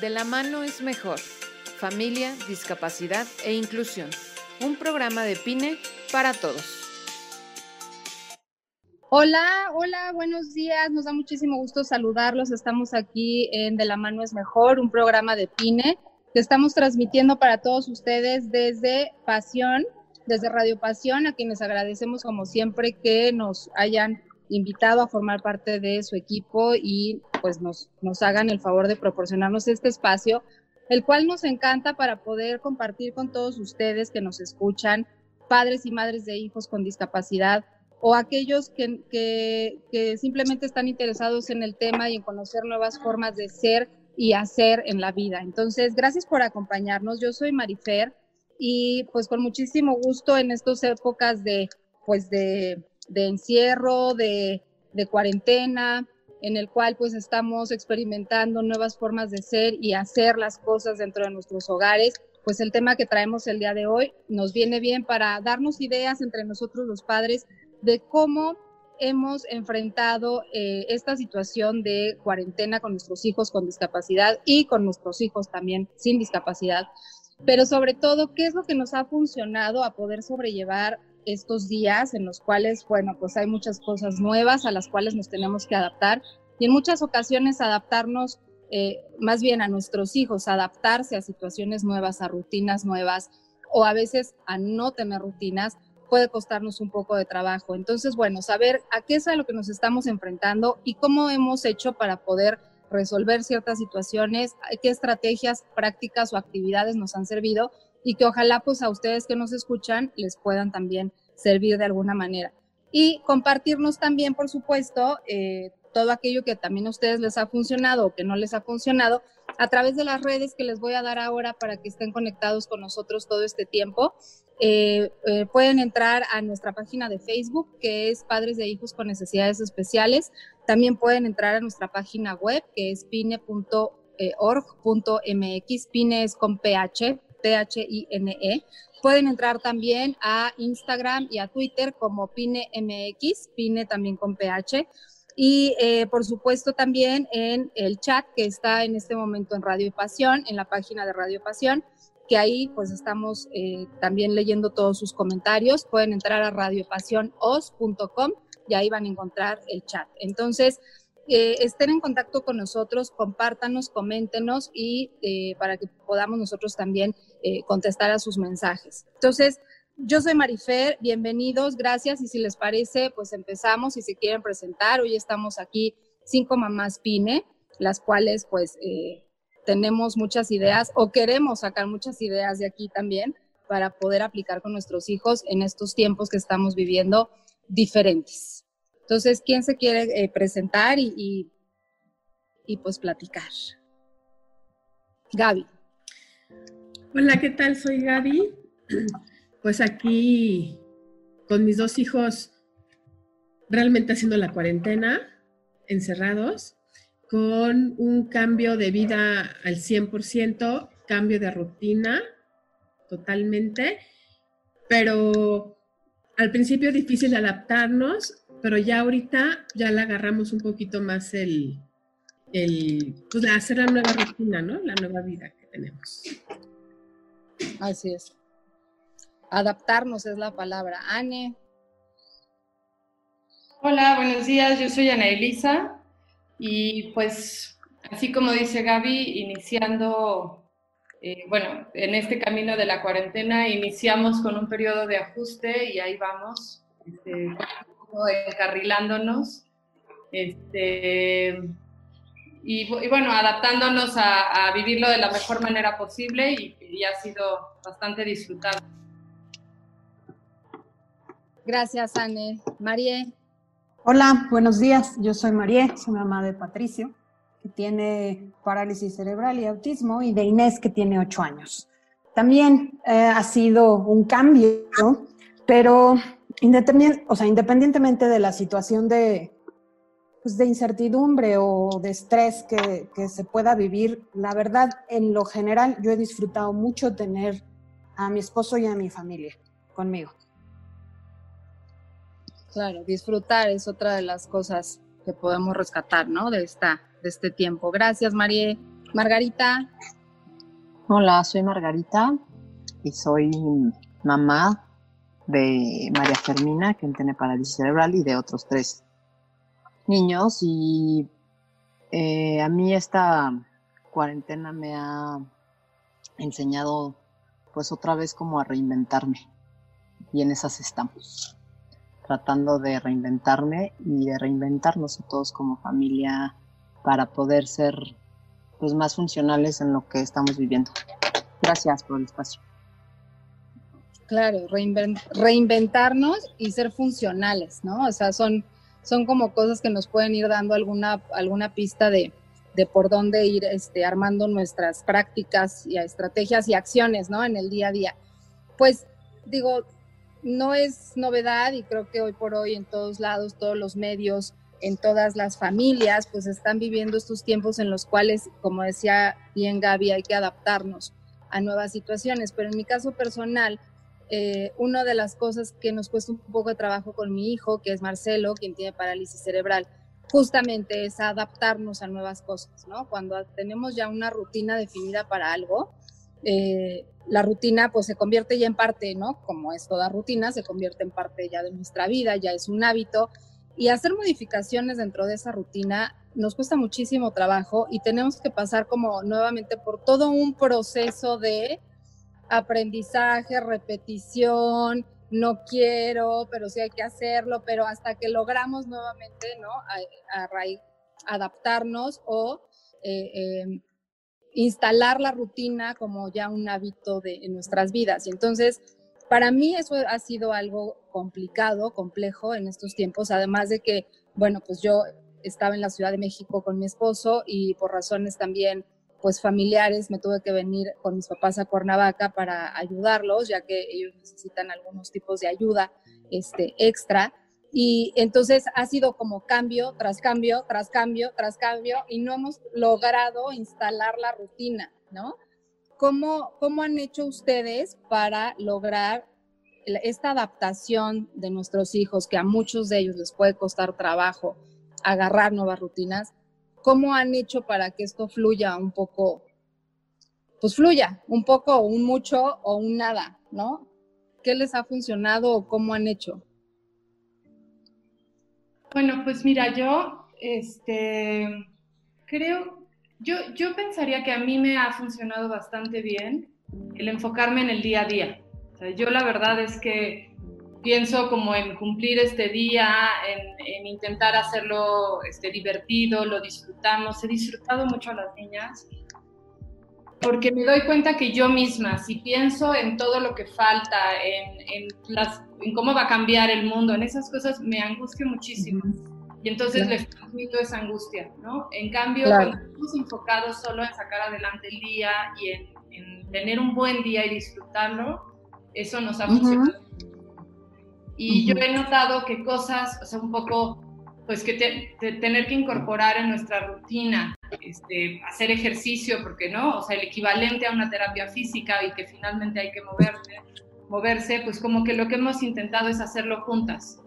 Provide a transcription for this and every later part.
De la mano es mejor. Familia, discapacidad e inclusión. Un programa de PINE para todos. Hola, hola, buenos días. Nos da muchísimo gusto saludarlos. Estamos aquí en De la mano es mejor, un programa de PINE que estamos transmitiendo para todos ustedes desde Pasión, desde Radio Pasión, a quienes agradecemos como siempre que nos hayan invitado a formar parte de su equipo y pues nos, nos hagan el favor de proporcionarnos este espacio, el cual nos encanta para poder compartir con todos ustedes que nos escuchan, padres y madres de hijos con discapacidad o aquellos que, que, que simplemente están interesados en el tema y en conocer nuevas formas de ser y hacer en la vida. Entonces, gracias por acompañarnos. Yo soy Marifer y pues con muchísimo gusto en estas épocas de pues de, de encierro, de, de, cuarentena, en el cual pues estamos experimentando nuevas formas de ser y hacer las cosas dentro de nuestros hogares, pues el tema que traemos el día de hoy nos viene bien para darnos ideas entre nosotros los padres de cómo hemos enfrentado eh, esta situación de cuarentena con nuestros hijos con discapacidad y con nuestros hijos también sin discapacidad. Pero sobre todo, ¿qué es lo que nos ha funcionado a poder sobrellevar estos días en los cuales, bueno, pues hay muchas cosas nuevas a las cuales nos tenemos que adaptar y en muchas ocasiones adaptarnos eh, más bien a nuestros hijos, adaptarse a situaciones nuevas, a rutinas nuevas o a veces a no tener rutinas puede costarnos un poco de trabajo. Entonces, bueno, saber a qué es a lo que nos estamos enfrentando y cómo hemos hecho para poder resolver ciertas situaciones, qué estrategias, prácticas o actividades nos han servido y que ojalá pues a ustedes que nos escuchan les puedan también servir de alguna manera. Y compartirnos también, por supuesto, eh, todo aquello que también a ustedes les ha funcionado o que no les ha funcionado a través de las redes que les voy a dar ahora para que estén conectados con nosotros todo este tiempo. Eh, eh, pueden entrar a nuestra página de Facebook, que es Padres de Hijos con Necesidades Especiales. También pueden entrar a nuestra página web, que es pine.org.mx. Pine es con PH, T-H-I-N-E. Pueden entrar también a Instagram y a Twitter como PineMX, Pine también con PH. Y eh, por supuesto también en el chat que está en este momento en Radio Pasión, en la página de Radio Pasión que ahí pues estamos eh, también leyendo todos sus comentarios. Pueden entrar a radiopasionos.com y ahí van a encontrar el chat. Entonces, eh, estén en contacto con nosotros, compártanos, coméntenos y eh, para que podamos nosotros también contestar a sus mensajes. Entonces, yo soy Marifer, bienvenidos, gracias y si les parece, pues empezamos, si se quieren presentar, hoy estamos aquí cinco mamás PINE, las cuales pues tenemos muchas ideas o queremos sacar muchas ideas de aquí también para poder aplicar con nuestros hijos en estos tiempos que estamos viviendo diferentes. Entonces, ¿quién se quiere eh, presentar y, y, pues platicar? Gaby. Hola, ¿qué tal? Soy Gaby. Pues aquí con mis dos hijos realmente haciendo la cuarentena, encerrados con un cambio de vida al 100%, cambio de rutina totalmente, pero al principio difícil adaptarnos, pero ya ahorita ya le agarramos un poquito más el, el pues hacer la nueva rutina, ¿no? La nueva vida que tenemos. Así es. Adaptarnos es la palabra. Anne. Hola, buenos días. Yo soy Ana Elisa. Y pues, así como dice Gaby, iniciando, eh, bueno, en este camino de la cuarentena, iniciamos con un periodo de ajuste y ahí vamos, este, encarrilándonos. Este, y, bueno, adaptándonos a, vivirlo de la mejor manera posible y, y ha sido bastante disfrutado. Gracias, Anne. María. Hola, buenos días. Yo soy María, soy mamá de Patricio, que tiene parálisis cerebral y autismo, y de Inés, que tiene ocho años. También eh, ha sido un cambio, pero o sea, independientemente de la situación de, pues, de incertidumbre o de estrés que, que se pueda vivir, la verdad, en lo general, yo he disfrutado mucho tener a mi esposo y a mi familia conmigo. Claro, disfrutar es otra de las cosas que podemos rescatar, ¿no? De, esta, de este tiempo. Gracias, María. Margarita. Hola, soy Margarita y soy mamá de María Fermina, que tiene parálisis cerebral, y de otros tres niños. Y eh, a mí esta cuarentena me ha enseñado pues otra vez como a reinventarme. Y en esas estamos, tratando de reinventarme y de reinventarnos a todos como familia para poder ser pues más funcionales en lo que estamos viviendo. Gracias por el espacio. Claro, reinventarnos y ser funcionales, ¿no? O sea, son, son como cosas que nos pueden ir dando alguna, alguna pista de, de por dónde ir este, armando nuestras prácticas y estrategias y acciones, ¿no? En el día a día. Pues digo, no es novedad y creo que hoy por hoy en todos lados, todos los medios, en todas las familias, pues están viviendo estos tiempos en los cuales, como decía bien Gaby, hay que adaptarnos a nuevas situaciones. Pero en mi caso personal, eh, una de las cosas que nos cuesta un poco de trabajo con mi hijo, que es Marcelo, quien tiene parálisis cerebral, justamente es adaptarnos a nuevas cosas, ¿no? Cuando tenemos ya una rutina definida para algo, eh, la rutina pues se convierte ya en parte, ¿no? Como es toda rutina, se convierte en parte ya de nuestra vida, ya es un hábito. Y hacer modificaciones dentro de esa rutina nos cuesta muchísimo trabajo y tenemos que pasar como nuevamente por todo un proceso de aprendizaje, repetición, no quiero, pero sí hay que hacerlo, pero hasta que logramos nuevamente, ¿no? A, adaptarnos o eh, em, instalar la rutina como ya un hábito de, en nuestras vidas. Y entonces, para mí eso ha sido algo complicado, complejo en estos tiempos, además de que, bueno, pues yo estaba en la Ciudad de México con mi esposo y por razones también pues familiares, me tuve que venir con mis papás a Cuernavaca para ayudarlos, ya que ellos necesitan algunos tipos de ayuda este, extra. Y entonces ha sido como cambio tras cambio, tras cambio, tras cambio, y no hemos logrado instalar la rutina, ¿no? ¿Cómo, cómo han hecho ustedes para lograr esta adaptación de nuestros hijos, que a muchos de ellos les puede costar trabajo agarrar nuevas rutinas? ¿Cómo han hecho para que esto fluya un poco? Pues fluya, un poco, un mucho o un nada, ¿no? ¿Qué les ha funcionado o cómo han hecho? Bueno, pues mira, yo, este, creo, yo, yo pensaría que a mí me ha funcionado bastante bien el enfocarme en el día a día. Yo la verdad es que pienso como en cumplir este día, en, intentar hacerlo este, divertido, lo disfrutamos. He disfrutado mucho a las niñas porque me doy cuenta que yo misma, si pienso en todo lo que falta, en, las, en cómo va a cambiar el mundo, en esas cosas, me angustio muchísimo. Y entonces les transmito esa angustia, ¿no? En cambio, cuando estamos enfocados solo en sacar adelante el día y en, tener un buen día y disfrutarlo, eso nos ha funcionado y yo he notado que cosas, o sea, un poco, pues que tener que incorporar en nuestra rutina, este, hacer ejercicio, porque no, o sea, el equivalente a una terapia física y que finalmente hay que moverse, moverse, pues como que lo que hemos intentado es hacerlo juntas.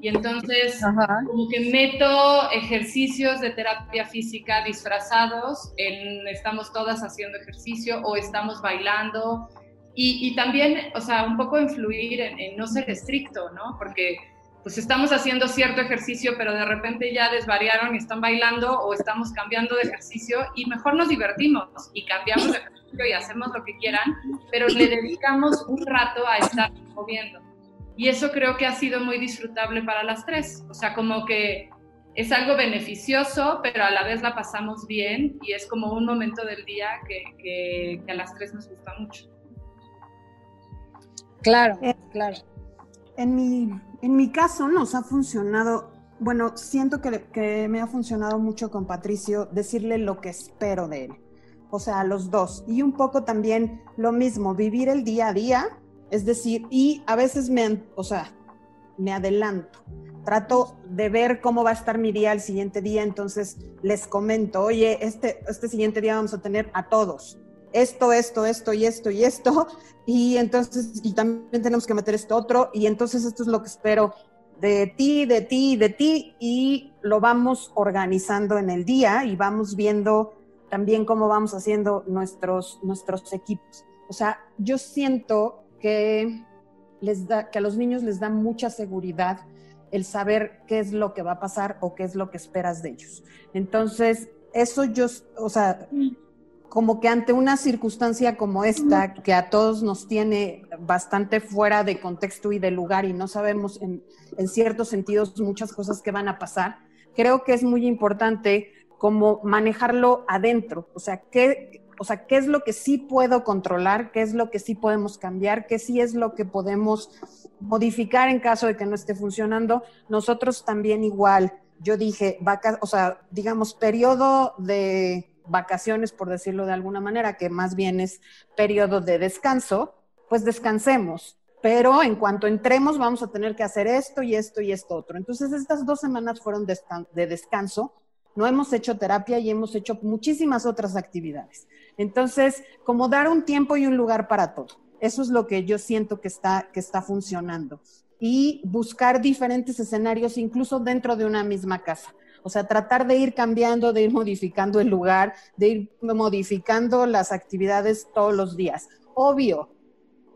Y entonces, como que meto ejercicios de terapia física disfrazados en estamos todas haciendo ejercicio o estamos bailando y, también, o sea, un poco influir en, no ser estricto, ¿no? Porque pues estamos haciendo cierto ejercicio, pero de repente ya desvariaron y están bailando o estamos cambiando de ejercicio y mejor nos divertimos y cambiamos de ejercicio y hacemos lo que quieran, pero le dedicamos un rato a estar moviendo. Y eso creo que ha sido muy disfrutable para las tres. O sea, como que es algo beneficioso, pero a la vez la pasamos bien y es como un momento del día que, que a las tres nos gusta mucho. Claro, eh, claro. En mi, en mi caso nos ha funcionado, bueno, siento que, que me ha funcionado mucho con Patricio decirle lo que espero de él. O sea, a los dos. Y un poco también lo mismo, vivir el día a día, es decir, y a veces me, o sea, me adelanto. Trato de ver cómo va a estar mi día el siguiente día, entonces les comento, oye, este, este siguiente día vamos a tener a todos esto, esto, esto y esto y esto, y entonces, y también tenemos que meter esto otro, y entonces esto es lo que espero de ti, de ti, de ti, y lo vamos organizando en el día y vamos viendo también cómo vamos haciendo nuestros, nuestros equipos. O sea, yo siento que, les da, que a los niños les da mucha seguridad el saber qué es lo que va a pasar o qué es lo que esperas de ellos. Entonces, eso yo, o sea, como que ante una circunstancia como esta, que a todos nos tiene bastante fuera de contexto y de lugar y no sabemos en, en ciertos sentidos muchas cosas que van a pasar, creo que es muy importante como manejarlo adentro, o sea, qué, o sea, qué es lo que sí puedo controlar, qué es lo que sí podemos cambiar, qué sí es lo que podemos modificar en caso de que no esté funcionando. Nosotros también igual, yo dije, vaca, o sea, digamos, periodo de vacaciones, por decirlo de alguna manera, que más bien es periodo de descanso, pues descansemos. Pero en cuanto entremos vamos a tener que hacer esto y esto y esto otro. Entonces estas dos semanas fueron de descanso. No hemos hecho terapia y hemos hecho muchísimas otras actividades. Entonces, como dar un tiempo y un lugar para todo. Eso es lo que yo siento que está, que está funcionando. Y buscar diferentes escenarios, incluso dentro de una misma casa. O sea, tratar de ir cambiando, de ir modificando el lugar, de ir modificando las actividades todos los días. Obvio,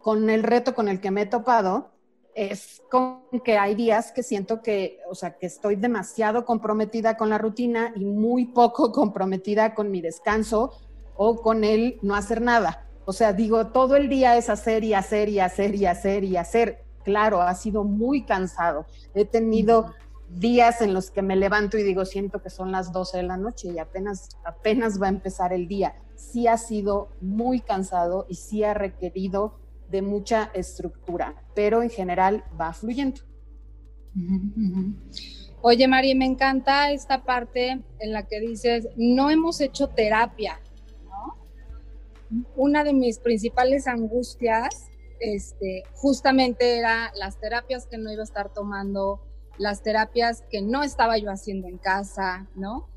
con el reto con el que me he topado, es con que hay días que siento que, o sea, que estoy demasiado comprometida con la rutina y muy poco comprometida con mi descanso o con el no hacer nada. O sea, digo, todo el día es hacer y hacer y hacer y hacer y hacer. Claro, ha sido muy cansado. He tenido días en los que me levanto y digo, siento que son las 12 de la noche y apenas, apenas va a empezar el día. Sí ha sido muy cansado y sí ha requerido de mucha estructura, pero en general va fluyendo. Oye, Mari, me encanta esta parte en la que dices, no hemos hecho terapia una de mis principales angustias este, justamente era las terapias que no iba a estar tomando, las terapias que no estaba yo haciendo en casa, ¿no?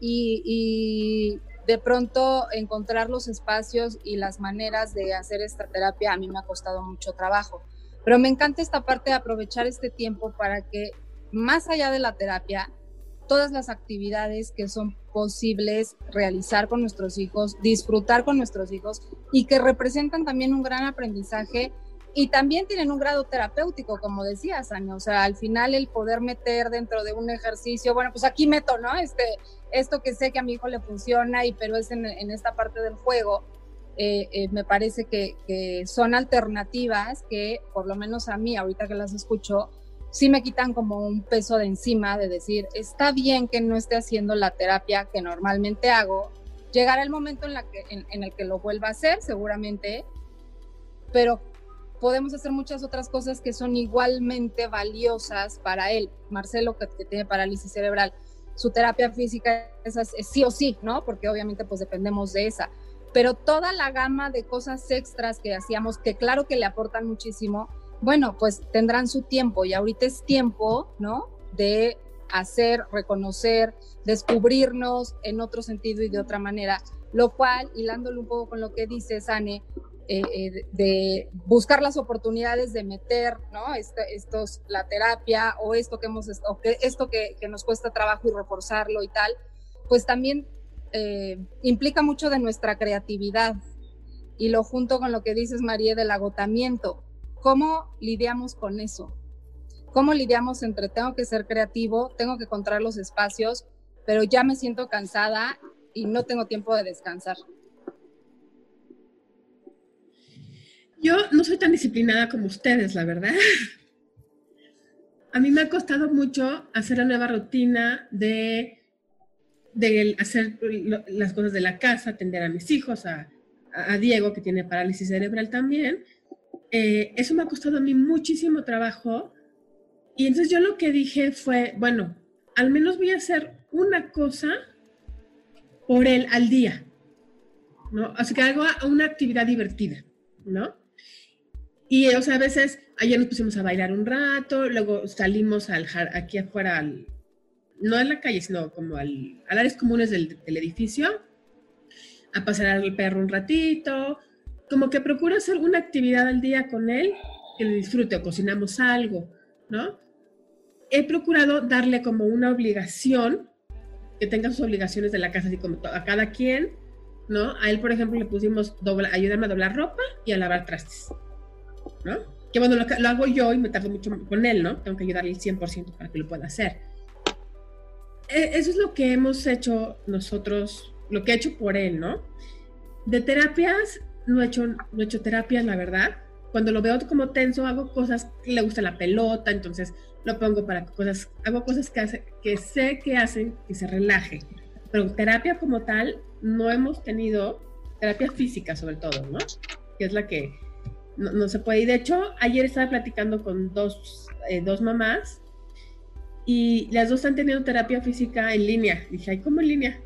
Y, de pronto encontrar los espacios y las maneras de hacer esta terapia a mí me ha costado mucho trabajo. Pero me encanta esta parte de aprovechar este tiempo para que más allá de la terapia, todas las actividades que son posibles realizar con nuestros hijos, disfrutar con nuestros hijos y que representan también un gran aprendizaje y también tienen un grado terapéutico, como decías, Año. O sea, al final el poder meter dentro de un ejercicio, bueno, pues aquí meto, ¿no? Este, esto que sé que a mi hijo le funciona, y pero es en, esta parte del juego, eh, eh, me parece que, son alternativas que, por lo menos a mí, ahorita que las escucho, sí me quitan como un peso de encima de decir, está bien que no esté haciendo la terapia que normalmente hago, llegará el momento en, en, el que lo vuelva a hacer, seguramente, pero podemos hacer muchas otras cosas que son igualmente valiosas para él. Marcelo, que, tiene parálisis cerebral, su terapia física es, es, sí o sí, ¿no? Porque obviamente pues dependemos de esa. Pero toda la gama de cosas extras que hacíamos, que claro que le aportan muchísimo, bueno, pues tendrán su tiempo y ahorita es tiempo, ¿no? De hacer, reconocer, descubrirnos en otro sentido y de otra manera, lo cual, hilándolo un poco con lo que dice Sane, eh, eh, de buscar las oportunidades de meter, ¿no? Este, estos, la terapia o esto que hemos, o que, esto que, que, nos cuesta trabajo y reforzarlo y tal, pues también eh, implica mucho de nuestra creatividad. Y lo junto con lo que dices, María, del agotamiento. ¿Cómo lidiamos con eso? ¿Cómo lidiamos entre tengo que ser creativo, tengo que encontrar los espacios, pero ya me siento cansada y no tengo tiempo de descansar? Yo no soy tan disciplinada como ustedes, la verdad. A mí me ha costado mucho hacer la nueva rutina de, hacer las cosas de la casa, atender a mis hijos, a, a Diego, que tiene parálisis cerebral también, eh, eso me ha costado a mí muchísimo trabajo. Y entonces yo lo que dije fue, bueno, al menos voy a hacer una cosa por él al día, ¿no? Así que hago una actividad divertida, ¿no? Y, o sea, a veces, ayer nos pusimos a bailar un rato, luego salimos al, aquí afuera, al, no en la calle, sino como al, al áreas comunes del, del edificio, a pasar al perro un ratito, como que procuro hacer una actividad al día con él que le disfrute o cocinamos algo, ¿no? He procurado darle como una obligación, que tenga sus obligaciones de la casa, así como a cada quien, ¿no? A él, por ejemplo, le pusimos ayudarme a doblar ropa y a lavar trastes, ¿no? Que bueno, lo, lo hago yo y me tardo mucho con él, ¿no? Tengo que ayudarle el 100% para que lo pueda hacer. E, eso es lo que hemos hecho nosotros, lo que he hecho por él, ¿no? De terapias, no he hecho, no he hecho terapias, la verdad. Cuando lo veo como tenso, hago cosas, le gusta la pelota, entonces lo pongo para cosas, hago cosas que, hace, que sé que hacen que se relaje. Pero terapia como tal, no hemos tenido terapia física sobre todo, ¿no? Que es la que no, se puede. Y de hecho, ayer estaba platicando con dos, eh, dos mamás y las dos han tenido terapia física en línea. Dije, ay, ¿cómo en línea?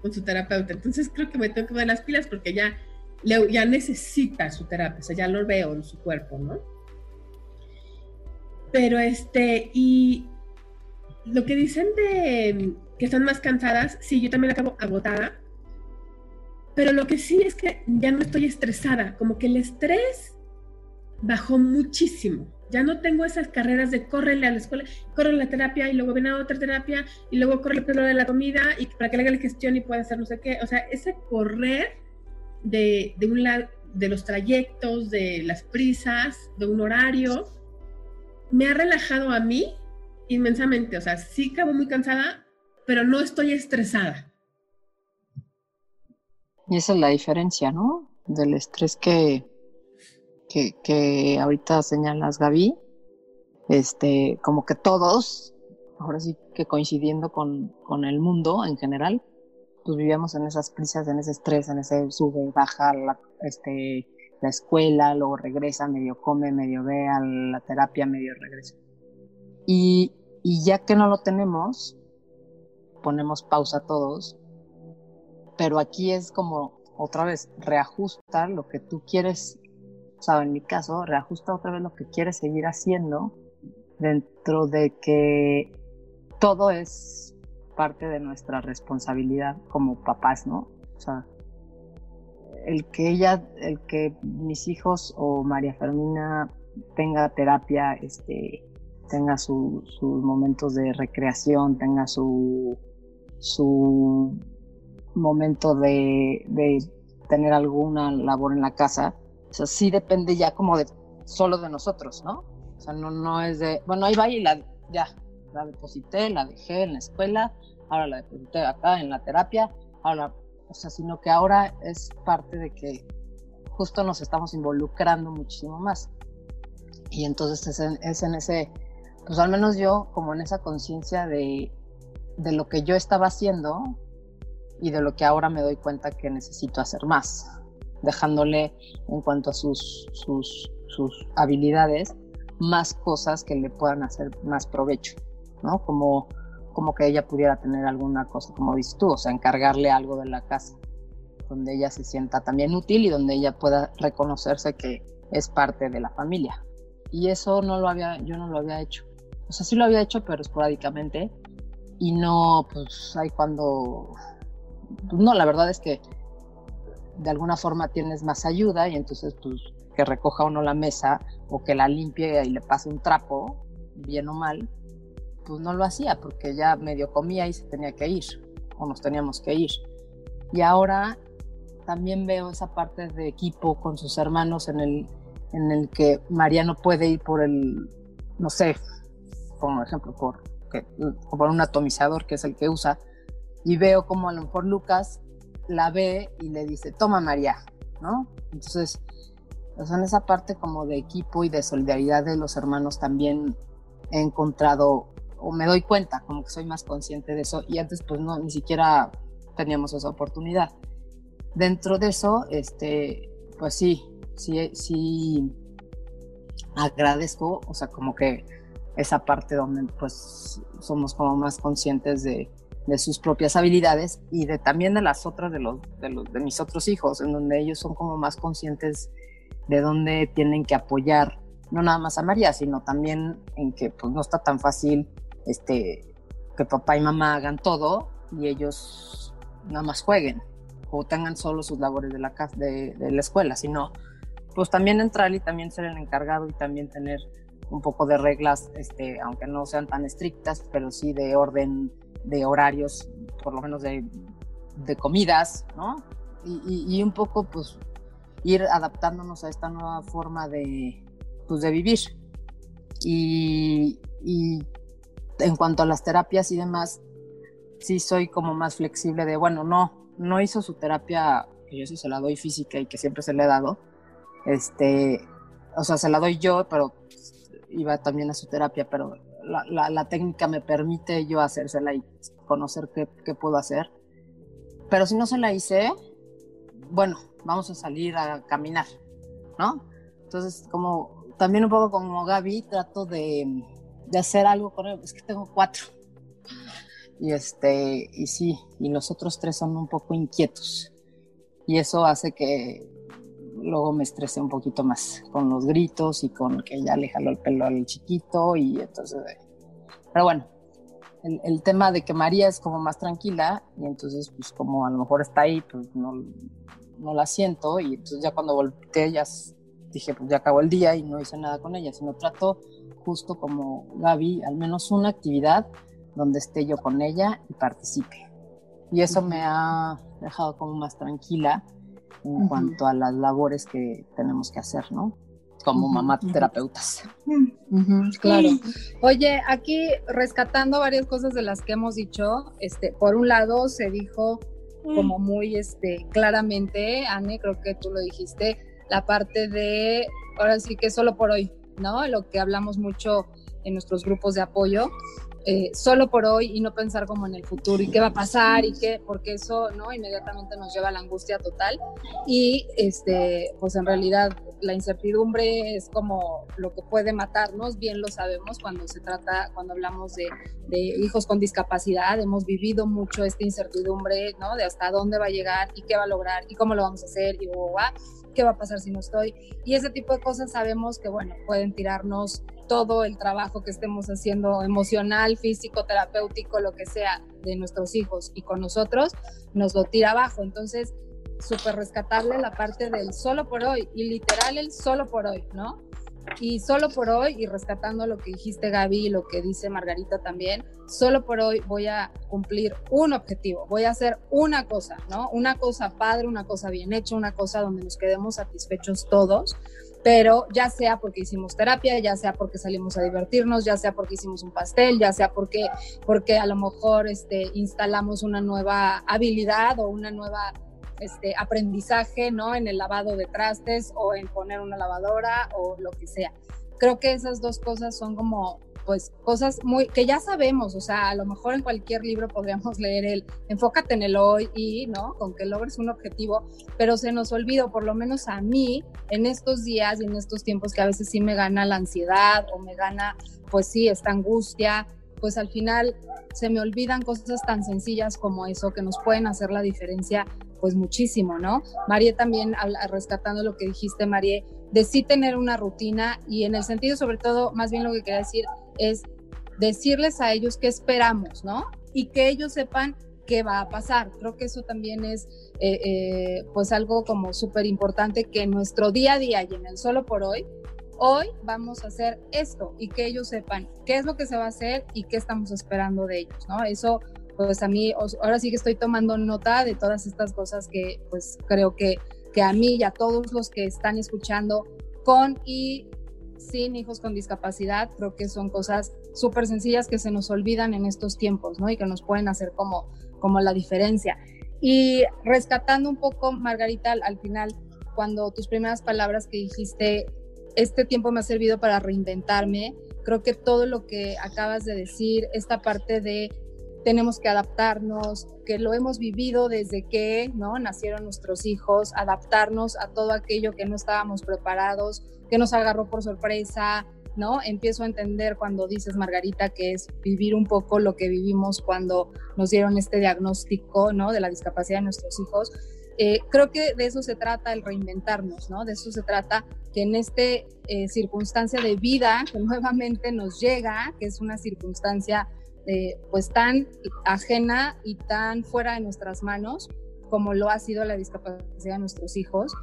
Con su terapeuta. Entonces creo que me tengo que poner las pilas porque ya, ya necesita su terapia, o sea, ya lo veo en su cuerpo, ¿no? Pero este, y lo que dicen de que están más cansadas, sí, yo también acabo agotada, pero lo que sí es que ya no estoy estresada, como que el estrés bajó muchísimo. Ya no tengo esas carreras de córrele a la escuela, corre la terapia y luego viene a otra terapia y luego corre lo de la comida y para que le haga la gestión y pueda hacer no sé qué. O sea, ese correr de, de un lado, de los trayectos, de las prisas, de un horario, me ha relajado a mí inmensamente. O sea, sí acabo muy cansada, pero no estoy estresada. Y esa es la diferencia, ¿no? Del estrés que, que, que ahorita señalas, Gaby. Este, como que todos, ahora sí que coincidiendo con, con el mundo en general, pues vivíamos en esas prisas, en ese estrés, en ese sube, baja, la, este, la escuela, luego regresa, medio come, medio ve a la terapia, medio regresa. Y, y ya que no lo tenemos, ponemos pausa todos, pero aquí es como otra vez reajusta lo que tú quieres, o sea, en mi caso, reajusta otra vez lo que quieres seguir haciendo dentro de que todo es parte de nuestra responsabilidad como papás, ¿no? O sea, el que ella, el que mis hijos o María Fermina tenga terapia, este, tenga sus momentos de recreación, tenga su, su momento de, de, tener alguna labor en la casa, o sea, sí depende ya como de solo de nosotros, ¿no? O sea, no, no es de, bueno, ahí va y la, ya, la deposité, la dejé en la escuela, ahora la deposité acá en la terapia, ahora o sea, sino que ahora es parte de que justo nos estamos involucrando muchísimo más. Y entonces es en, es en ese, pues al menos yo como en esa conciencia de, de lo que yo estaba haciendo y de lo que ahora me doy cuenta que necesito hacer más, dejándole en cuanto a sus, sus, sus habilidades más cosas que le puedan hacer más provecho, ¿no? Como como que ella pudiera tener alguna cosa, como dices tú, o sea, encargarle algo de la casa, donde ella se sienta también útil y donde ella pueda reconocerse que es parte de la familia. Y eso no lo había, yo no lo había hecho. O sea, sí lo había hecho, pero esporádicamente. Y no, pues, hay cuando... No, la verdad es que de alguna forma tienes más ayuda y entonces, pues, que recoja uno la mesa o que la limpie y le pase un trapo, bien o mal, pues no lo hacía porque ya medio comía y se tenía que ir o nos teníamos que ir. Y ahora también veo esa parte de equipo con sus hermanos en el, en el que María no puede ir por el, no sé, como ejemplo, por, por un atomizador que es el que usa, y veo como a lo mejor Lucas la ve y le dice, toma María, ¿no? Entonces, en esa parte como de equipo y de solidaridad de los hermanos también he encontrado o me doy cuenta, como que soy más consciente de eso y antes pues no, ni siquiera teníamos esa oportunidad. Dentro de eso, este, pues sí, sí, sí agradezco, o sea, como que esa parte donde pues somos como más conscientes de, de sus propias habilidades y de también de las otras de los, de mis otros hijos, en donde ellos son como más conscientes de dónde tienen que apoyar no nada más a María, sino también en que pues no está tan fácil este, que papá y mamá hagan todo y ellos nada más jueguen o tengan solo sus labores de la, de, de la escuela, sino pues también entrar y también ser el encargado y también tener un poco de reglas, este, aunque no sean tan estrictas, pero sí de orden de horarios, por lo menos de, de comidas, ¿no? y, un poco pues ir adaptándonos a esta nueva forma de, pues, de vivir. Y, y en cuanto a las terapias y demás, sí soy como más flexible de, bueno, no, no hizo su terapia, que yo sí se la doy física y que siempre se le he dado, este, o sea, se la doy yo, pero iba también a su terapia, pero la, la, técnica me permite yo hacérsela y conocer qué, qué, puedo hacer. Pero si no se la hice, bueno, vamos a salir a caminar, ¿no? Entonces, como también un poco como Gaby, trato de, de hacer algo con él. Es que tengo cuatro. Y este, y sí, y los otros tres son un poco inquietos. Y eso hace que luego me estrese un poquito más con los gritos y con que ya le jaló el pelo al chiquito y entonces... Pero bueno, el, el, tema de que María es como más tranquila y entonces pues como a lo mejor está ahí, pues no, no la siento y entonces ya cuando volteé ya dije pues ya acabó el día y no hice nada con ella, sino trato justo como Gaby, al menos una actividad donde esté yo con ella y participe. Y eso me ha dejado como más tranquila en cuanto a las labores que tenemos que hacer, ¿no? Como mamá terapeutas. claro. Oye, aquí rescatando varias cosas de las que hemos dicho, este, por un lado se dijo como muy este, claramente, Anne, creo que tú lo dijiste, la parte de, ahora sí que solo por hoy, ¿no? Lo que hablamos mucho en nuestros grupos de apoyo, eh, solo por hoy y no pensar como en el futuro y qué va a pasar y qué, porque eso, ¿no? Inmediatamente nos lleva a la angustia total y, este, pues en realidad la incertidumbre es como lo que puede matarnos, bien lo sabemos cuando se trata, cuando hablamos de, de hijos con discapacidad, hemos vivido mucho esta incertidumbre, ¿no? De hasta dónde va a llegar y qué va a lograr y cómo lo vamos a hacer y qué va a pasar si no estoy. Y ese tipo de cosas sabemos que, bueno, pueden tirarnos todo el trabajo que estemos haciendo emocional, físico, terapéutico, lo que sea, de nuestros hijos y con nosotros, nos lo tira abajo. Entonces, súper rescatable la parte del solo por hoy y literal el solo por hoy, ¿no? Y solo por hoy, y rescatando lo que dijiste Gaby y lo que dice Margarita también, solo por hoy voy a cumplir un objetivo, voy a hacer una cosa, ¿no? Una cosa padre, una cosa bien hecha, una cosa donde nos quedemos satisfechos todos pero ya sea porque hicimos terapia, ya sea porque salimos a divertirnos, ya sea porque hicimos un pastel, ya sea porque, porque a lo mejor este, instalamos una nueva habilidad o una nueva este, aprendizaje, ¿no? En el lavado de trastes o en poner una lavadora o lo que sea. Creo que esas dos cosas son como pues cosas muy que ya sabemos, o sea, a lo mejor en cualquier libro podríamos leer el enfócate en el hoy y, ¿no? Con que logres un objetivo, pero se nos olvidó, por lo menos a mí, en estos días y en estos tiempos que a veces sí me gana la ansiedad o me gana, pues sí, esta angustia, pues al final se me olvidan cosas tan sencillas como eso que nos pueden hacer la diferencia pues muchísimo, ¿no? María también, rescatando lo que dijiste, María, de sí tener una rutina y en el sentido sobre todo, más bien lo que quería decir es decirles a ellos qué esperamos, ¿no? Y que ellos sepan qué va a pasar. Creo que eso también es eh, eh, pues algo como súper importante que en nuestro día a día y en el solo por hoy, hoy vamos a hacer esto y que ellos sepan qué es lo que se va a hacer y qué estamos esperando de ellos, ¿no? Eso pues a mí ahora sí que estoy tomando nota de todas estas cosas que pues creo que, que a mí y a todos los que están escuchando con y sin hijos con discapacidad, creo que son cosas súper sencillas que se nos olvidan en estos tiempos, ¿no? Y que nos pueden hacer como, como la diferencia. Y rescatando un poco, Margarita, al, al final, cuando tus primeras palabras que dijiste, este tiempo me ha servido para reinventarme, creo que todo lo que acabas de decir, esta parte de tenemos que adaptarnos, que lo hemos vivido desde que ¿no? nacieron nuestros hijos, adaptarnos a todo aquello que no estábamos preparados, que nos agarró por sorpresa, ¿no? Empiezo a entender cuando dices, Margarita, que es vivir un poco lo que vivimos cuando nos dieron este diagnóstico, ¿no? De la discapacidad de nuestros hijos. Eh, creo que de eso se trata el reinventarnos, ¿no? De eso se trata que en esta eh, circunstancia de vida que nuevamente nos llega, que es una circunstancia eh, pues tan ajena y tan fuera de nuestras manos como lo ha sido la discapacidad de nuestros hijos,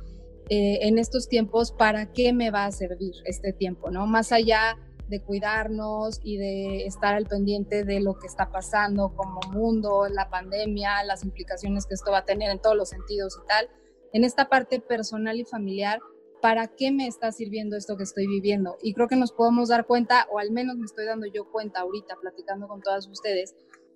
eh, en estos tiempos, ¿para qué me va a servir este tiempo? ¿no? Más allá de cuidarnos y de estar al pendiente de lo que está pasando como mundo, la pandemia, las implicaciones que esto va a tener en todos los sentidos y tal. En esta parte personal y familiar, ¿para qué me está sirviendo esto que estoy viviendo? Y creo que nos podemos dar cuenta, o al menos me estoy dando yo cuenta ahorita platicando con todas ustedes,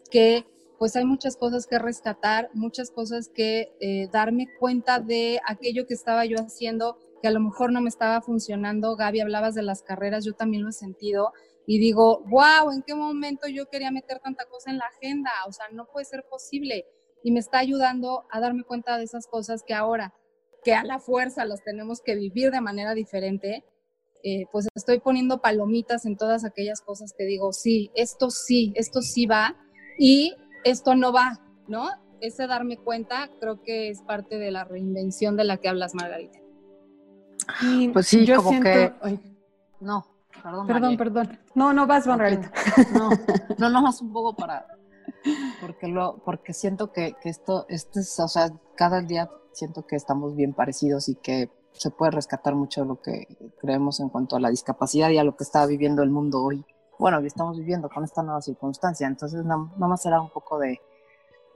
que pues hay muchas cosas que rescatar, muchas cosas que eh, darme cuenta de aquello que estaba yo haciendo que a lo mejor no me estaba funcionando. Gaby, hablabas de las carreras, yo también lo he sentido y digo, wow, ¿en qué momento yo quería meter tanta cosa en la agenda? O sea, no puede ser posible. Y me está ayudando a darme cuenta de esas cosas que ahora, que a la fuerza las tenemos que vivir de manera diferente, eh, pues estoy poniendo palomitas en todas aquellas cosas que digo, sí, esto sí, esto sí va y esto no va, ¿no? Ese darme cuenta creo que es parte de la reinvención de la que hablas, Margarita pues sí, yo como que... No, perdón. Perdón, perdón. No, no vas, Margarita. No, no, no, más un poco para... Porque, lo, porque siento que, que esto, esto es, o sea, cada día siento que estamos bien parecidos y que se puede rescatar mucho lo que creemos en cuanto a la discapacidad y a lo que está viviendo el mundo hoy. Bueno, y estamos viviendo con esta nueva circunstancia. Entonces, nada más será un poco de,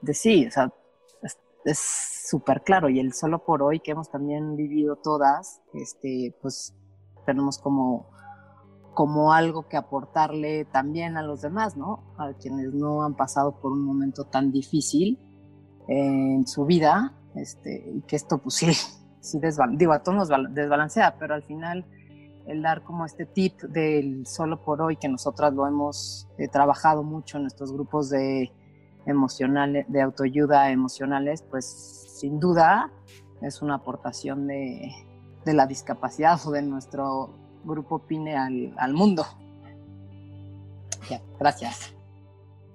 de sí, o sea, es súper claro y el solo por hoy que hemos también vivido todas, este, pues tenemos como, como algo que aportarle también a los demás, ¿no? A quienes no han pasado por un momento tan difícil en su vida, este, y que esto pues sí, sí digo, a todos nos desbalancea, pero al final el dar como este tip del solo por hoy, que nosotras lo hemos eh, trabajado mucho en nuestros grupos de emocionales, de autoayuda emocionales, pues sin duda es una aportación de, la discapacidad o de nuestro grupo PINE al, mundo. gracias,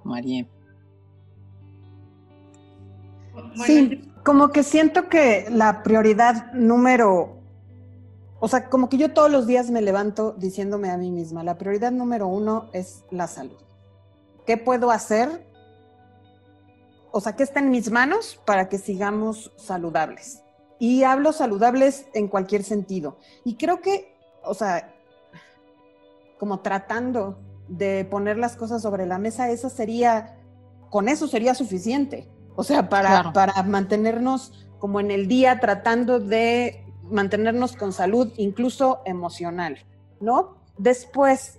María. Sí, como que siento que la prioridad número, o sea, como que yo todos los días me levanto diciéndome a mí misma, la prioridad número uno es la salud. ¿Qué puedo hacer o sea, ¿qué está en mis manos para que sigamos saludables? Y hablo saludables en cualquier sentido. Y creo que, o sea, como tratando de poner las cosas sobre la mesa, esa sería, con eso sería suficiente. O sea, para, para mantenernos como en el día tratando de mantenernos con salud, incluso emocional, ¿no? Después,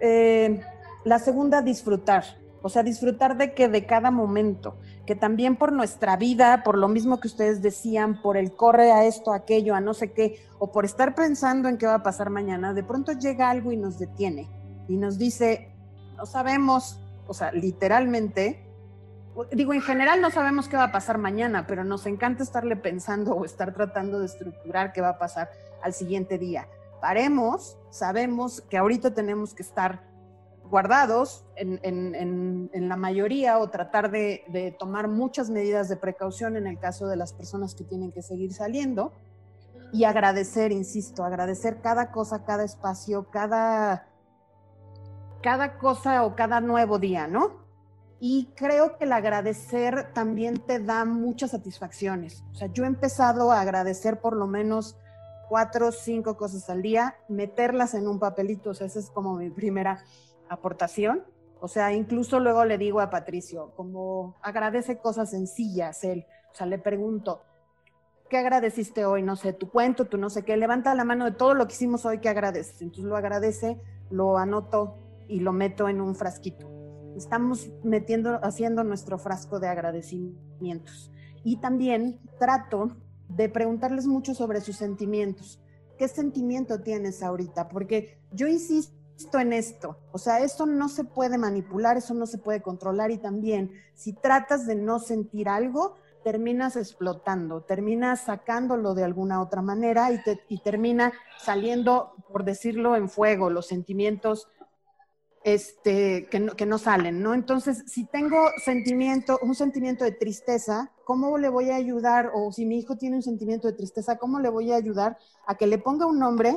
eh, la segunda, disfrutar. O sea, disfrutar de que de cada momento, que también por nuestra vida, por lo mismo que ustedes decían, por el corre a esto, a aquello, a no sé qué, o por estar pensando en qué va a pasar mañana, de pronto llega algo y nos detiene y nos dice, no sabemos, o sea, literalmente, digo, en general no sabemos qué va a pasar mañana, pero nos encanta estarle pensando o estar tratando de estructurar qué va a pasar al siguiente día. Paremos, sabemos que ahorita tenemos que estar guardados en, la mayoría o tratar de, tomar muchas medidas de precaución en el caso de las personas que tienen que seguir saliendo y agradecer, insisto, agradecer cada cosa, cada espacio, cada, cada cosa o cada nuevo día, ¿no? Y creo que el agradecer también te da muchas satisfacciones. O sea, yo he empezado a agradecer por lo menos cuatro cinco cosas al día, meterlas en un papelito, o sea, esa es como mi primera aportación. O sea, incluso luego le digo a Patricio, como agradece cosas sencillas él. O sea, le pregunto, ¿qué agradeciste hoy? No sé, tu cuento, tu no sé qué. Levanta la mano de todo lo que hicimos hoy que agradeces. Entonces lo agradece, lo anoto y lo meto en un frasquito. Estamos metiendo, haciendo nuestro frasco de agradecimientos. Y también trato de preguntarles mucho sobre sus sentimientos. ¿Qué sentimiento tienes ahorita? Porque yo insisto en esto. O sea, eso no se puede manipular, eso no se puede controlar y también si tratas de no sentir algo, terminas explotando, terminas sacándolo de alguna otra manera y, te, y termina saliendo, por decirlo, en fuego, los sentimientos este, que, no, salen, ¿no? Entonces, si tengo sentimiento, un sentimiento de tristeza, ¿cómo le voy a ayudar? O si mi hijo tiene un sentimiento de tristeza, ¿cómo le voy a ayudar a que le ponga un nombre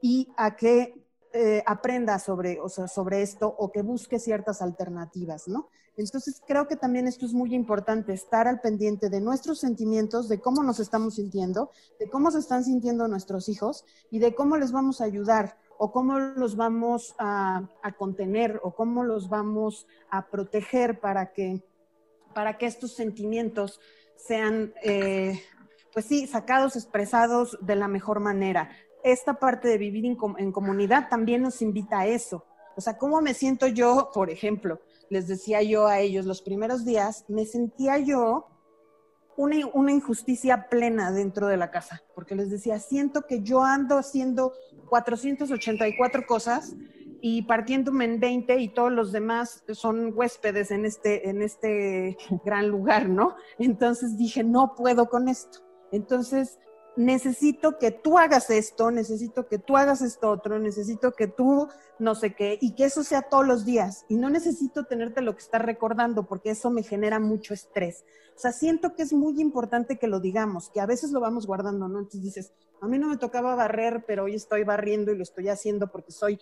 y a que eh, aprenda sobre, o sea, sobre esto o que busque ciertas alternativas, ¿no? Entonces creo que también esto es muy importante, estar al pendiente de nuestros sentimientos, de cómo nos estamos sintiendo, de cómo se están sintiendo nuestros hijos y de cómo les vamos a ayudar. O cómo los vamos a, contener o cómo los vamos a proteger para que, para que estos sentimientos sean, eh, pues sí, sacados, expresados de la mejor manera. Esta parte de vivir en comunidad también nos invita a eso. O sea, ¿cómo me siento yo, por ejemplo? Les decía yo a ellos los primeros días, me sentía yo una, injusticia plena dentro de la casa, porque les decía, siento que yo ando haciendo 484 cosas y partiéndome en 20 y todos los demás son huéspedes en este, en este gran lugar, ¿no? Entonces dije, no puedo con esto. Entonces necesito que tú hagas esto, necesito que tú hagas esto otro, necesito que tú no sé qué, y que eso sea todos los días. Y no necesito tenerte lo que estás recordando, porque eso me genera mucho estrés. O sea, siento que es muy importante que lo digamos, que a veces lo vamos guardando, ¿no? Entonces dices, a mí no me tocaba barrer, pero hoy estoy barriendo y lo estoy haciendo porque soy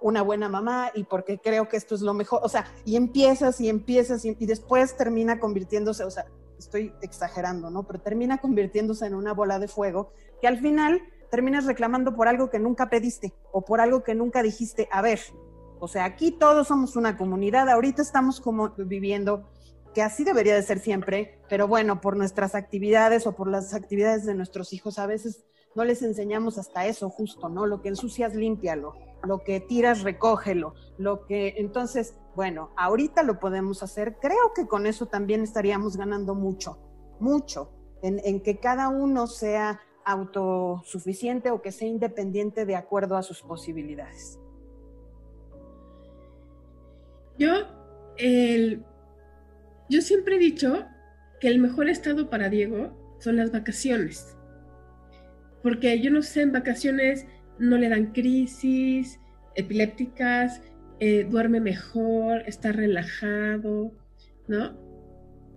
una buena mamá y porque creo que esto es lo mejor. O sea, y empiezas y empiezas y, después termina convirtiéndose, o sea, estoy exagerando, ¿no? Pero termina convirtiéndose en una bola de fuego que al final terminas reclamando por algo que nunca pediste o por algo que nunca dijiste, a ver, o sea, aquí todos somos una comunidad, ahorita estamos como viviendo que así debería de ser siempre, pero bueno, por nuestras actividades o por las actividades de nuestros hijos a veces no les enseñamos hasta eso justo, ¿no? Lo que ensucias, límpialo, lo que tiras, recógelo, lo que entonces bueno, ahorita lo podemos hacer. Creo que con eso también estaríamos ganando mucho, mucho, en, que cada uno sea autosuficiente o que sea independiente de acuerdo a sus posibilidades. Yo, yo siempre he dicho que el mejor estado para Diego son las vacaciones. Porque yo no sé, en vacaciones no le dan crisis epilépticas, eh, duerme mejor, está relajado, ¿no?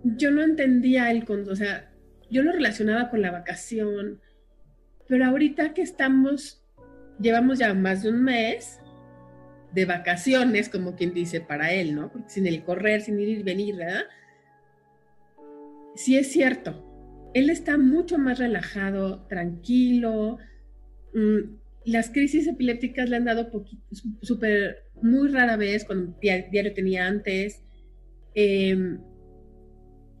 Yo no entendía el, o sea, yo lo relacionaba con la vacación, pero ahorita que estamos, llevamos ya más de un mes de vacaciones, como quien dice, para él, ¿no? Sin el correr, sin ir y venir, ¿verdad? Sí es cierto, él está mucho más relajado, tranquilo, mm, las crisis epilépticas le han dado súper, muy rara vez, cuando diario tenía antes. Em,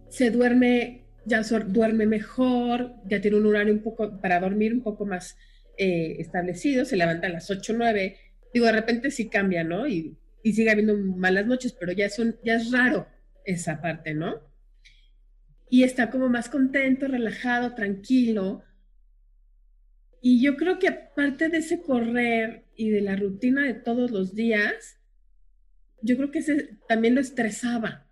se duerme, ya duerme mejor, ya tiene un horario un poco, para dormir un poco más eh, establecido, se levanta a las 8 o 9. Digo, de repente sí cambia, ¿no? Y, sigue habiendo malas noches, pero ya, son, ya es raro esa parte, ¿no? Y está como más contento, relajado, tranquilo y yo creo que aparte de ese correr y de la rutina de todos los días, yo creo que ese también lo estresaba,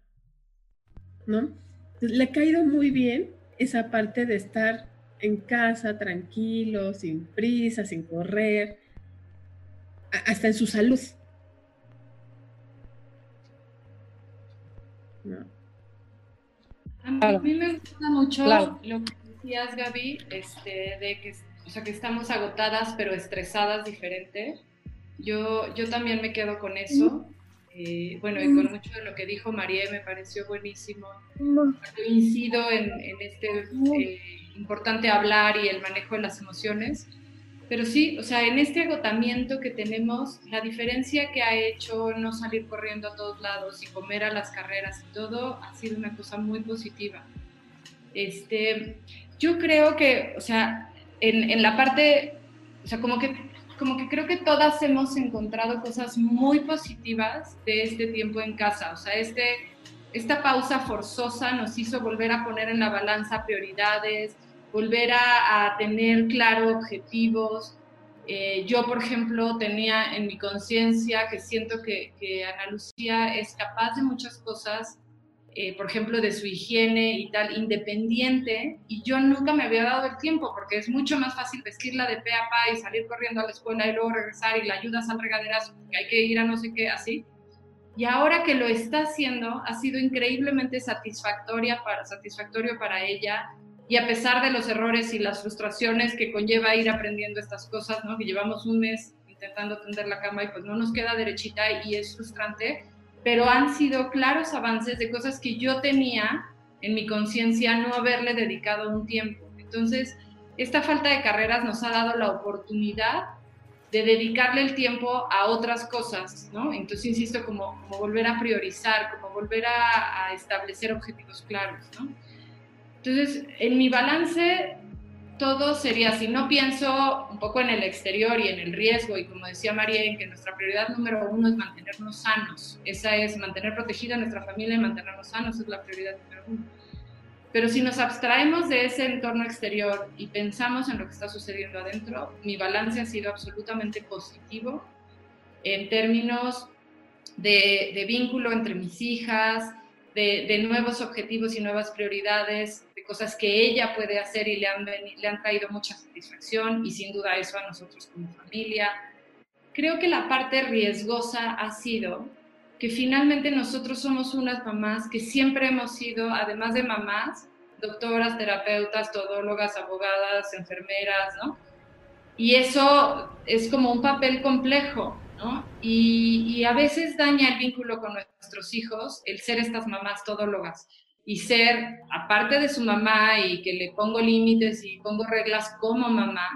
¿no? le ha caído muy bien esa parte de estar en casa tranquilo, sin prisa, sin correr, hasta en su salud. A mí me gusta mucho lo que decías, Gaby, este, de que o sea, que estamos agotadas pero estresadas diferente. Yo, yo también me quedo con eso. Eh, bueno, y con mucho de lo que dijo María me pareció buenísimo. Coincido en, en este eh, importante hablar y el manejo de las emociones. Pero sí, o sea, en este agotamiento que tenemos, la diferencia que ha hecho no salir corriendo a todos lados y comer a las carreras y todo ha sido una cosa muy positiva. Este, yo creo que, o sea, en, la parte, o sea, como que, como que creo que todas hemos encontrado cosas muy positivas de este tiempo en casa. O sea, este, esta pausa forzosa nos hizo volver a poner en la balanza prioridades, volver a, tener claro objetivos. Eh, yo, por ejemplo, tenía en mi conciencia que siento que, que Ana Lucía es capaz de muchas cosas eh, por ejemplo, de su higiene y tal, independiente, y yo nunca me había dado el tiempo, porque es mucho más fácil vestirla de pe a pa y salir corriendo a la escuela y luego regresar y la ayudas al regaderazo, porque hay que ir a no sé qué, así. Y ahora que lo está haciendo, ha sido increíblemente satisfactoria para, satisfactorio para ella, y a pesar de los errores y las frustraciones que conlleva ir aprendiendo estas cosas, ¿no? que llevamos un mes intentando tender la cama y pues no nos queda derechita y es frustrante, pero han sido claros avances de cosas que yo tenía en mi conciencia no haberle dedicado un tiempo. Entonces, esta falta de carreras nos ha dado la oportunidad de dedicarle el tiempo a otras cosas, ¿no? Entonces, insisto, como, volver a priorizar, como volver a, a, establecer objetivos claros, ¿no? Entonces, en mi balance, todo sería así. No pienso un poco en el exterior y en el riesgo, y como decía María, en que nuestra prioridad número uno es mantenernos sanos. Esa es mantener protegida nuestra familia y mantenernos sanos, es la prioridad número uno. Pero si nos abstraemos de ese entorno exterior y pensamos en lo que está sucediendo adentro, mi balance ha sido absolutamente positivo en términos de vínculo entre mis hijas, de, nuevos objetivos y nuevas prioridades, de cosas que ella puede hacer y le han, le han traído mucha satisfacción y sin duda eso a nosotros como familia. Creo que la parte riesgosa ha sido que finalmente nosotros somos unas mamás que siempre hemos sido, además de mamás, doctoras, terapeutas, todólogas, abogadas, enfermeras, ¿no? Y eso es como un papel complejo, ¿no? Y, y, a veces daña el vínculo con nuestros hijos el ser estas mamás todólogas y ser, aparte de su mamá y que le pongo límites y pongo reglas como mamá,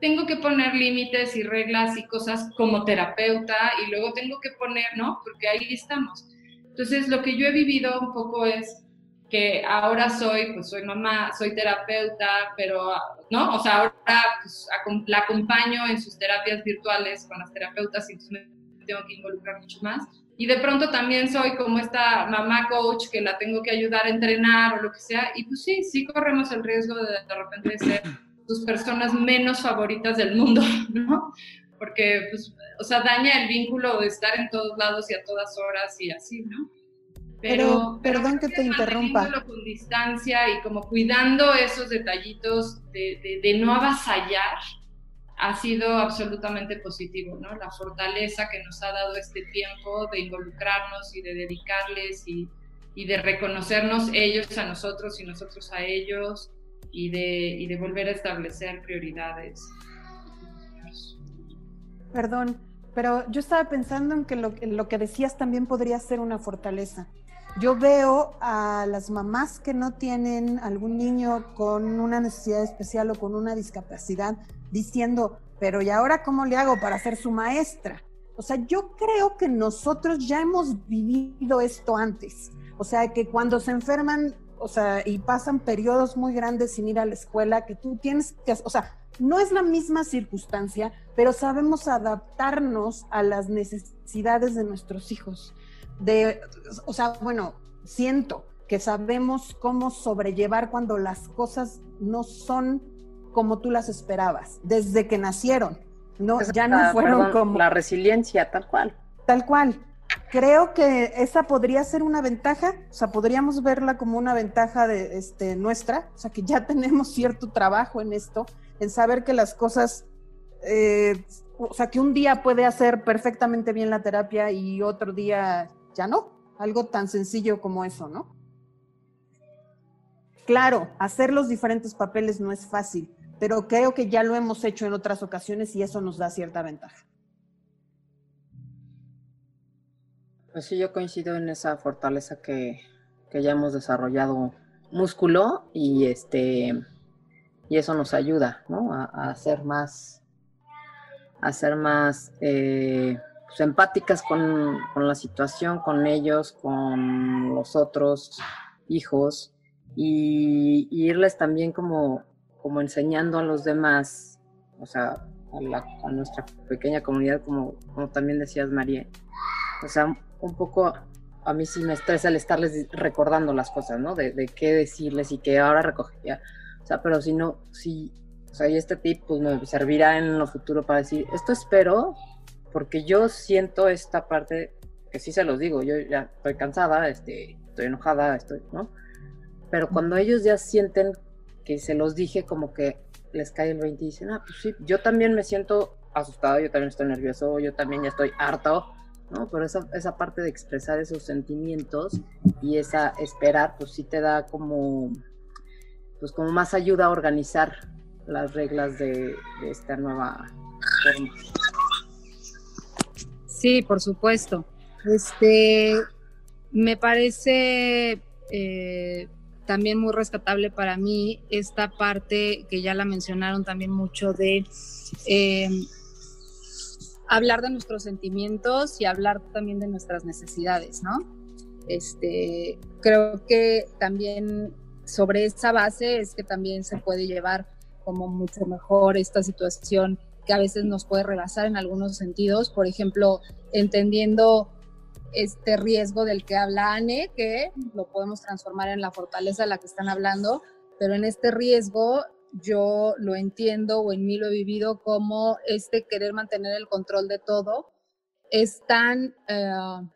tengo que poner límites y reglas y cosas como terapeuta y luego tengo que poner, ¿no? Porque ahí estamos. Entonces, lo que yo he vivido un poco es que ahora soy, pues soy mamá, soy terapeuta, pero, ¿no? O sea, ahora pues, la acompaño en sus terapias virtuales con las terapeutas y entonces me tengo que involucrar mucho más. Y de pronto también soy como esta mamá coach que la tengo que ayudar a entrenar o lo que sea. Y pues sí, sí corremos el riesgo de de repente ser tus personas menos favoritas del mundo, ¿no? Porque, pues, o sea, daña el vínculo de estar en todos lados y a todas horas y así, ¿no? Pero, pero perdón que te interrumpa. con distancia y como cuidando esos detallitos de, de, de, no avasallar ha sido absolutamente positivo, ¿no? La fortaleza que nos ha dado este tiempo de involucrarnos y de dedicarles y, y de reconocernos ellos a nosotros y nosotros a ellos y de, y de volver a establecer prioridades. Perdón, pero yo estaba pensando en que lo, lo que decías también podría ser una fortaleza. Yo veo a las mamás que no tienen algún niño con una necesidad especial o con una discapacidad diciendo, pero ¿y ahora cómo le hago para ser su maestra? O sea, yo creo que nosotros ya hemos vivido esto antes. O sea, que cuando se enferman o sea, y pasan periodos muy grandes sin ir a la escuela, que tú tienes que, o sea, no es la misma circunstancia, pero sabemos adaptarnos a las necesidades de nuestros hijos. De, o sea, bueno, siento que sabemos cómo sobrellevar cuando las cosas no son como tú las esperabas, desde que nacieron. No, ya no fueron como la resiliencia, tal cual. Tal cual creo que esa podría ser una ventaja, o sea, podríamos verla como una ventaja de este, nuestra, o sea, que ya tenemos cierto trabajo en esto, en saber que las cosas, eh, o sea, que un día puede hacer perfectamente bien la terapia y otro día ya no, algo tan sencillo como eso, ¿no? Claro, hacer los diferentes papeles no es fácil, pero creo que ya lo hemos hecho en otras ocasiones y eso nos da cierta ventaja. Pues sí, yo coincido en esa fortaleza que, que ya hemos desarrollado músculo y este y eso nos ayuda, ¿no? A, a ser más, a más eh, pues, empáticas con, con, la situación, con ellos, con los otros hijos y, y, irles también como, como enseñando a los demás, o sea, a, la, a nuestra pequeña comunidad, como, como también decías, María, o sea, un poco a mí sí me estresa el estarles recordando las cosas, ¿no? De, de qué decirles y qué ahora recogería. O sea, pero si no, si, o sea, y este tip pues me servirá en lo futuro para decir, esto espero, porque yo siento esta parte, que sí se los digo, yo ya estoy cansada, este, estoy enojada, estoy, ¿no? Pero cuando ellos ya sienten que se los dije, como que les cae el 20 y dicen, ah, pues sí, yo también me siento asustado, yo también estoy nervioso, yo también ya estoy harto, ¿no? Pero esa, esa parte de expresar esos sentimientos y esa esperar, pues sí te da como, pues como más ayuda a organizar las reglas de, de esta nueva forma. Sí, por supuesto. Este, me parece eh, también muy rescatable para mí esta parte que ya la mencionaron también mucho de eh, hablar de nuestros sentimientos y hablar también de nuestras necesidades, ¿no? Este, creo que también sobre esa base es que también se puede llevar como mucho mejor esta situación que a veces nos puede rebasar en algunos sentidos, por ejemplo, entendiendo este riesgo del que habla Anne, que lo podemos transformar en la fortaleza de la que están hablando, pero en este riesgo yo lo entiendo o en mí lo he vivido como este querer mantener el control de todo es tan, eh,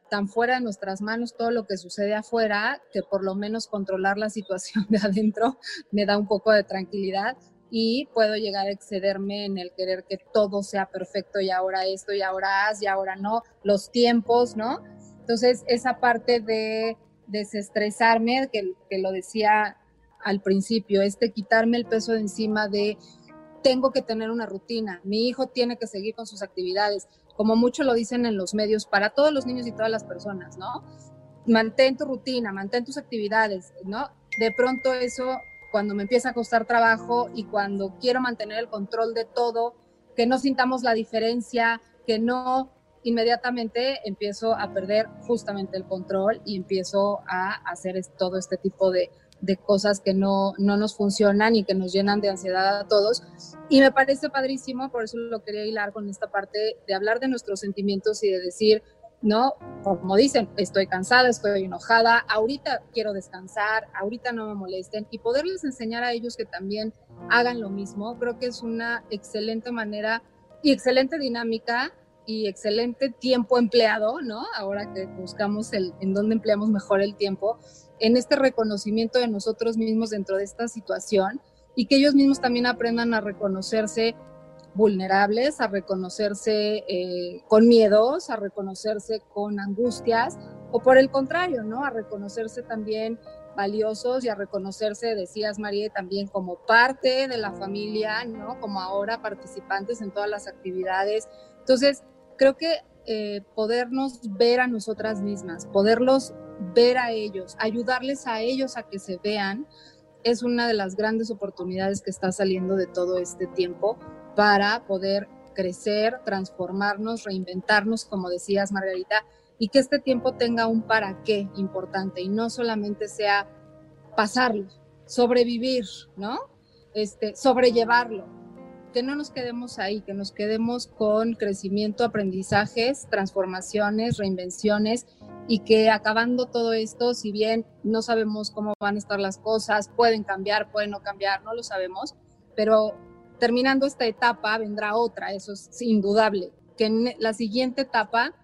tan fuera de nuestras manos todo lo que sucede afuera que por lo menos controlar la situación de adentro me da un poco de tranquilidad y puedo llegar a excederme en el querer que todo sea perfecto y ahora esto y ahora haz y ahora no, los tiempos, ¿no? Entonces, esa parte de desestresarme, que, que lo decía al principio, este quitarme el peso de encima de tengo que tener una rutina, mi hijo tiene que seguir con sus actividades, como mucho lo dicen en los medios para todos los niños y todas las personas, ¿no? Mantén tu rutina, mantén tus actividades, ¿no? De pronto eso, cuando me empieza a costar trabajo y cuando quiero mantener el control de todo, que no sintamos la diferencia, que no inmediatamente empiezo a perder justamente el control y empiezo a hacer todo este tipo de, de cosas que no, no nos funcionan y que nos llenan de ansiedad a todos. Y me parece padrísimo, por eso lo quería hilar con esta parte de hablar de nuestros sentimientos y de decir, ¿no? Como dicen, estoy cansada, estoy enojada, ahorita quiero descansar, ahorita no me molesten y poderles enseñar a ellos que también hagan lo mismo, creo que es una excelente manera y excelente dinámica y excelente tiempo empleado, ¿no? Ahora que buscamos el, en dónde empleamos mejor el tiempo, en este reconocimiento de nosotros mismos dentro de esta situación y que ellos mismos también aprendan a reconocerse vulnerables, a reconocerse eh, con miedos, a reconocerse con angustias o por el contrario, ¿no? A reconocerse también valiosos y a reconocerse, decías María, también como parte de la familia, ¿no? Como ahora participantes en todas las actividades. Entonces, creo que eh, podernos ver a nosotras mismas, poderlos ver a ellos, ayudarles a ellos a que se vean, es una de las grandes oportunidades que está saliendo de todo este tiempo para poder crecer, transformarnos, reinventarnos, como decías Margarita, y que este tiempo tenga un para qué importante y no solamente sea pasarlo, sobrevivir, ¿no? Este, sobrellevarlo, que no nos quedemos ahí, que nos quedemos con crecimiento, aprendizajes, transformaciones, reinvenciones y que acabando todo esto, si bien no sabemos cómo van a estar las cosas, pueden cambiar, pueden no cambiar, no lo sabemos, pero terminando esta etapa vendrá otra, eso es indudable, que en la siguiente etapa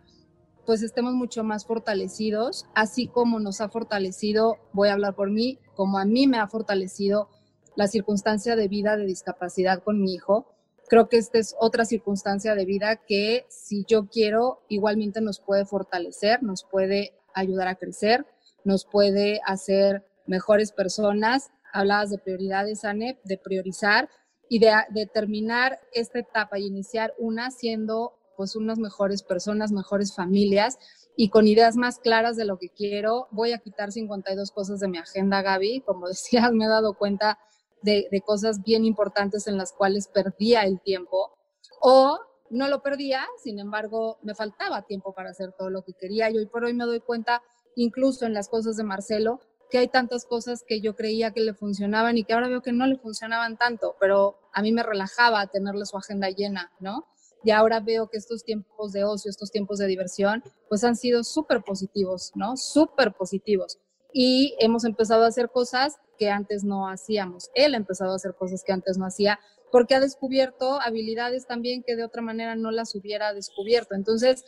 pues estemos mucho más fortalecidos, así como nos ha fortalecido, voy a hablar por mí, como a mí me ha fortalecido la circunstancia de vida de discapacidad con mi hijo. Creo que esta es otra circunstancia de vida que si yo quiero, igualmente nos puede fortalecer, nos puede ayudar a crecer, nos puede hacer mejores personas. Hablabas de prioridades, Anne, de priorizar y de, de terminar esta etapa y iniciar una siendo pues unas mejores personas, mejores familias y con ideas más claras de lo que quiero. Voy a quitar 52 cosas de mi agenda, Gaby. Como decías, me he dado cuenta de, cosas bien importantes en las cuales perdía el tiempo o no lo perdía, sin embargo, me faltaba tiempo para hacer todo lo que quería y hoy por hoy me doy cuenta, incluso en las cosas de Marcelo, que hay tantas cosas que yo creía que le funcionaban y que ahora veo que no le funcionaban tanto, pero a mí me relajaba tenerle su agenda llena, ¿no? Y ahora veo que estos tiempos de ocio, estos tiempos de diversión, pues han sido súper positivos, ¿no? Súper positivos. Y hemos empezado a hacer cosas que antes no hacíamos. Él ha empezado a hacer cosas que antes no hacía porque ha descubierto habilidades también que de otra manera no las hubiera descubierto. Entonces,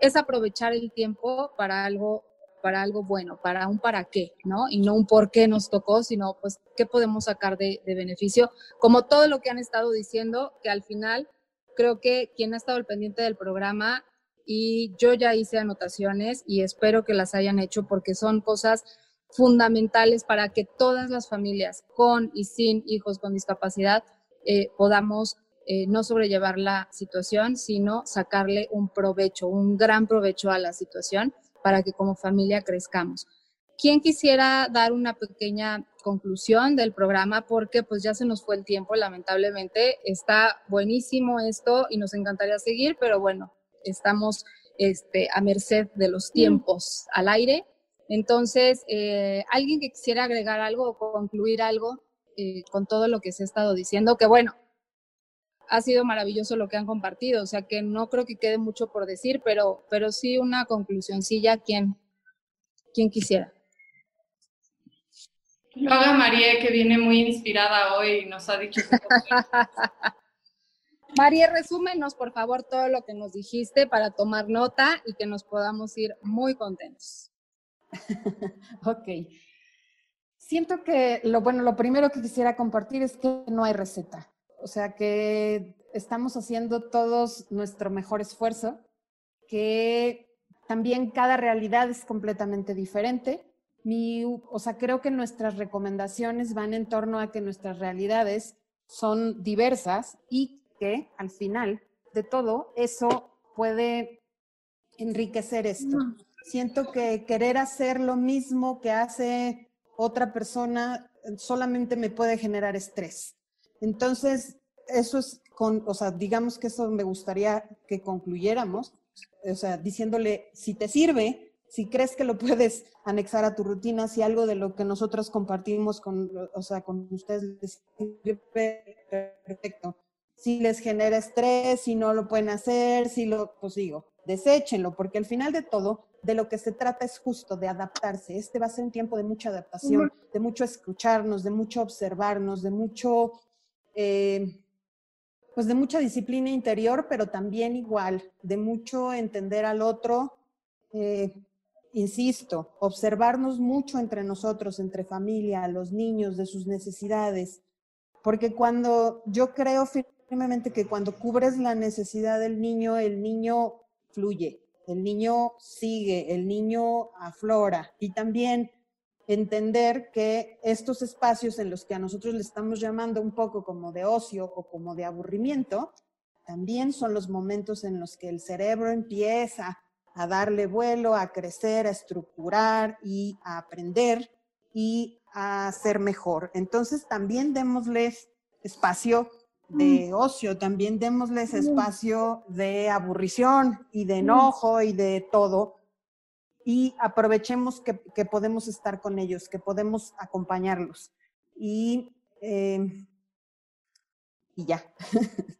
es aprovechar el tiempo para algo para algo bueno, para un para qué, ¿no? Y no un por qué nos tocó, sino pues qué podemos sacar de, beneficio, como todo lo que han estado diciendo, que al final creo que quien ha estado al pendiente del programa y yo ya hice anotaciones y espero que las hayan hecho porque son cosas fundamentales para que todas las familias con y sin hijos con discapacidad eh, podamos eh, no sobrellevar la situación, sino sacarle un provecho, un gran provecho a la situación para que como familia crezcamos. ¿Quién quisiera dar una pequeña conclusión del programa? Porque pues ya se nos fue el tiempo, lamentablemente. Está buenísimo esto y nos encantaría seguir, pero bueno, estamos este, a merced de los tiempos al aire. Entonces, eh, alguien que quisiera agregar algo o concluir algo eh, con todo lo que se ha estado diciendo, que bueno, ha sido maravilloso lo que han compartido, o sea que no creo que quede mucho por decir, pero, pero sí una conclusioncilla, ¿quién, quién quisiera? Lo haga María, que viene muy inspirada hoy y nos ha dicho. María, resúmenos por favor todo lo que nos dijiste para tomar nota y que nos podamos ir muy contentos. ok. Siento que lo bueno, lo primero que quisiera compartir es que no hay receta. O sea que estamos haciendo todos nuestro mejor esfuerzo, que también cada realidad es completamente diferente. Mi, o sea, creo que nuestras recomendaciones van en torno a que nuestras realidades son diversas y que al final de todo eso puede enriquecer esto. Siento que querer hacer lo mismo que hace otra persona solamente me puede generar estrés. Entonces, eso es con, o sea, digamos que eso me gustaría que concluyéramos, o sea, diciéndole, si te sirve, si crees que lo puedes anexar a tu rutina, si algo de lo que nosotros compartimos con, o sea, con ustedes les sirve, perfecto si les genera estrés, si no lo pueden hacer, si lo, pues digo, deséchenlo, porque al final de todo, de lo que se trata es justo de adaptarse. Este va a ser un tiempo de mucha adaptación, de mucho escucharnos, de mucho observarnos, de mucho, eh, pues de mucha disciplina interior, pero también igual, de mucho entender al otro. Eh, insisto, observarnos mucho entre nosotros, entre familia, los niños, de sus necesidades, porque cuando yo creo firmemente que cuando cubres la necesidad del niño, el niño fluye, el niño sigue, el niño aflora y también entender que estos espacios en los que a nosotros le estamos llamando un poco como de ocio o como de aburrimiento, también son los momentos en los que el cerebro empieza a darle vuelo, a crecer, a estructurar y a aprender y a ser mejor. Entonces también démosles espacio de ocio, también démosles espacio de aburrición y de enojo y de todo. Y aprovechemos que, podemos estar con ellos, que podemos acompañarlos. Y, em, y ya.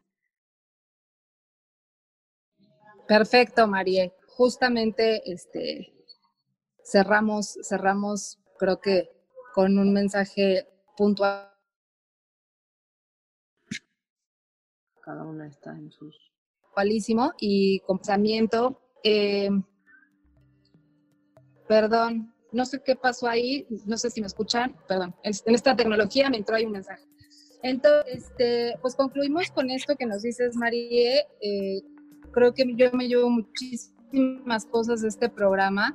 Perfecto, María. Justamente este, cerramos, cerramos, creo que con un mensaje puntual cada una está en sus... Cualísimo y pensamiento. Eh, perdón, no sé qué pasó ahí, no sé si me escuchan, perdón, en esta tecnología me entró ahí un mensaje. Entonces, este, pues concluimos con esto que nos dices, Marie. Eh, creo que yo me llevo muchísimas cosas de este programa,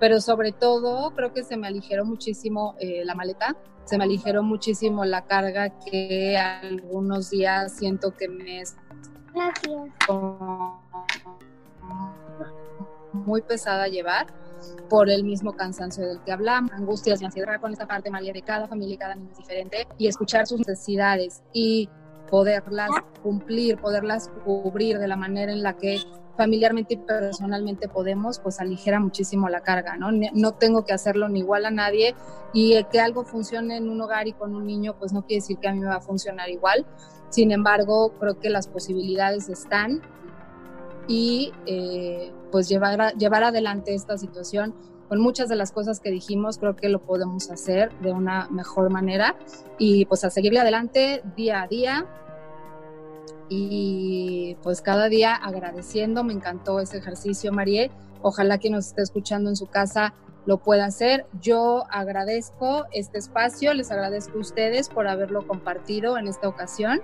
pero sobre todo creo que se me aligeró muchísimo eh, la maleta se me aligeró muchísimo la carga que algunos días siento que me es muy pesada llevar por el mismo cansancio del que hablamos, angustias y ansiedad con esta parte, María, de cada familia y cada niño es diferente, y escuchar sus necesidades y poderlas cumplir, poderlas cubrir de la manera en la que familiarmente y personalmente podemos, pues aligera muchísimo la carga, ¿no? No tengo que hacerlo ni igual a nadie y que algo funcione en un hogar y con un niño, pues no quiere decir que a mí me va a funcionar igual. Sin embargo, creo que las posibilidades están y eh, pues llevar, llevar adelante esta situación con muchas de las cosas que dijimos, creo que lo podemos hacer de una mejor manera y pues a seguirle adelante día a día, y pues cada día agradeciendo, me encantó ese ejercicio, Marie. Ojalá que nos esté escuchando en su casa lo pueda hacer. Yo agradezco este espacio, les agradezco a ustedes por haberlo compartido en esta ocasión.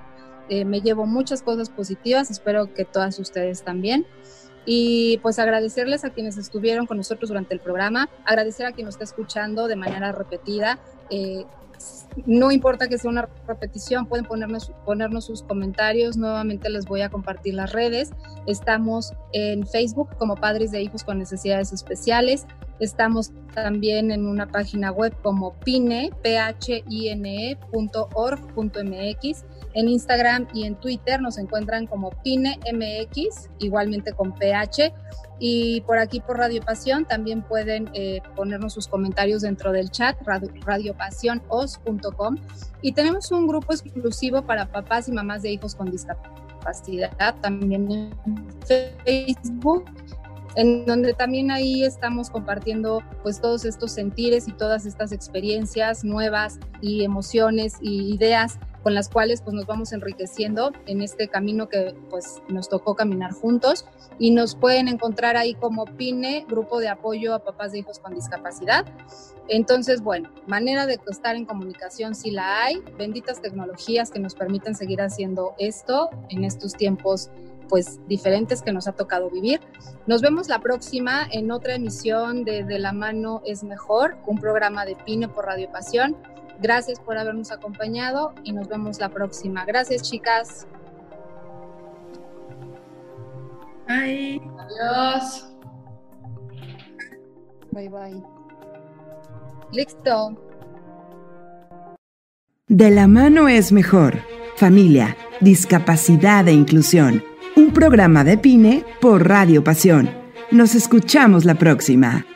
Eh, me llevo muchas cosas positivas, espero que todas ustedes también. Y pues agradecerles a quienes estuvieron con nosotros durante el programa, agradecer a quien nos está escuchando de manera repetida. Eh, no importa que sea una repetición, pueden ponernos, ponernos sus comentarios. Nuevamente les voy a compartir las redes. Estamos en Facebook como Padres de Hijos con Necesidades Especiales, Estamos también en una página web como pine, phine.org.mx. En Instagram y en Twitter nos encuentran como PineMX, igualmente con PH. Y por aquí por Radio Pasión también pueden eh, ponernos sus comentarios dentro del chat, radiopasionos.com. Y tenemos un grupo exclusivo para papás y mamás de hijos con discapacidad, también en Facebook en donde también ahí estamos compartiendo pues todos estos sentires y todas estas experiencias nuevas y emociones y ideas con las cuales pues nos vamos enriqueciendo en este camino que pues nos tocó caminar juntos y nos pueden encontrar ahí como PINE, Grupo de Apoyo a Papás de Hijos con Discapacidad. Entonces, bueno, manera de estar en comunicación sí la hay, benditas tecnologías que nos permiten seguir haciendo esto en estos tiempos pues diferentes que nos ha tocado vivir. Nos vemos la próxima en otra emisión de De la mano es mejor, un programa de Pine por Radio Pasión. Gracias por habernos acompañado y nos vemos la próxima. Gracias, chicas. Bye. Adiós. Bye bye. Listo. De la mano es mejor. Familia, discapacidad e inclusión. Un programa de Pine por Radio Pasión. Nos escuchamos la próxima.